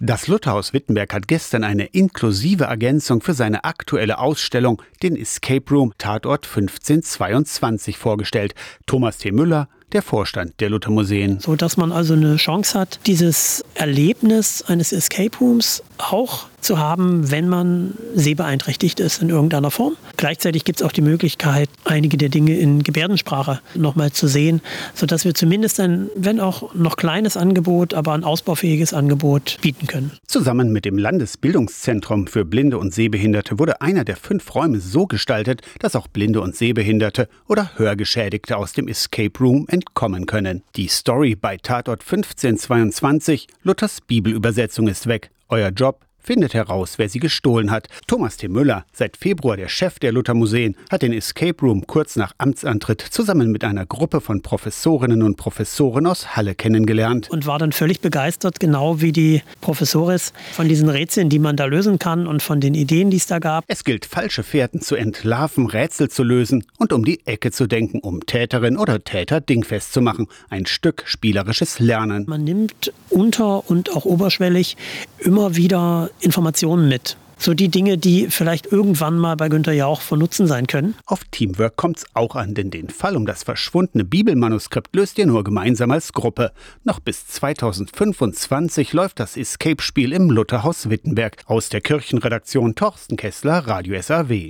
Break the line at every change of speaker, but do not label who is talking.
Das Lutherhaus Wittenberg hat gestern eine inklusive Ergänzung für seine aktuelle Ausstellung, den Escape Room Tatort 1522, vorgestellt. Thomas T. Müller, der Vorstand der Luther Museen.
So dass man also eine Chance hat, dieses Erlebnis eines Escape Rooms auch zu haben, wenn man sehbeeinträchtigt ist in irgendeiner Form. Gleichzeitig gibt es auch die Möglichkeit, einige der Dinge in Gebärdensprache nochmal zu sehen, sodass wir zumindest ein, wenn auch noch kleines Angebot, aber ein ausbaufähiges Angebot bieten können.
Zusammen mit dem Landesbildungszentrum für Blinde und Sehbehinderte wurde einer der fünf Räume so gestaltet, dass auch Blinde und Sehbehinderte oder Hörgeschädigte aus dem Escape Room entkommen können. Die Story bei Tatort 1522, Luthers Bibelübersetzung ist weg. Euer Job findet heraus, wer sie gestohlen hat. Thomas T. Müller, seit Februar der Chef der Luther Museen, hat den Escape Room kurz nach Amtsantritt zusammen mit einer Gruppe von Professorinnen und Professoren aus Halle kennengelernt.
Und war dann völlig begeistert, genau wie die Professores, von diesen Rätseln, die man da lösen kann und von den Ideen, die es da gab.
Es gilt, falsche Fährten zu entlarven, Rätsel zu lösen und um die Ecke zu denken, um Täterin oder Täter dingfest zu machen. Ein Stück spielerisches Lernen.
Man nimmt unter und auch oberschwellig immer wieder Informationen mit. So die Dinge, die vielleicht irgendwann mal bei Günter Jauch von Nutzen sein können.
Auf Teamwork kommt es auch an, denn den Fall um das verschwundene Bibelmanuskript löst ihr nur gemeinsam als Gruppe. Noch bis 2025 läuft das Escape-Spiel im Lutherhaus Wittenberg. Aus der Kirchenredaktion Torsten Kessler, Radio SAW.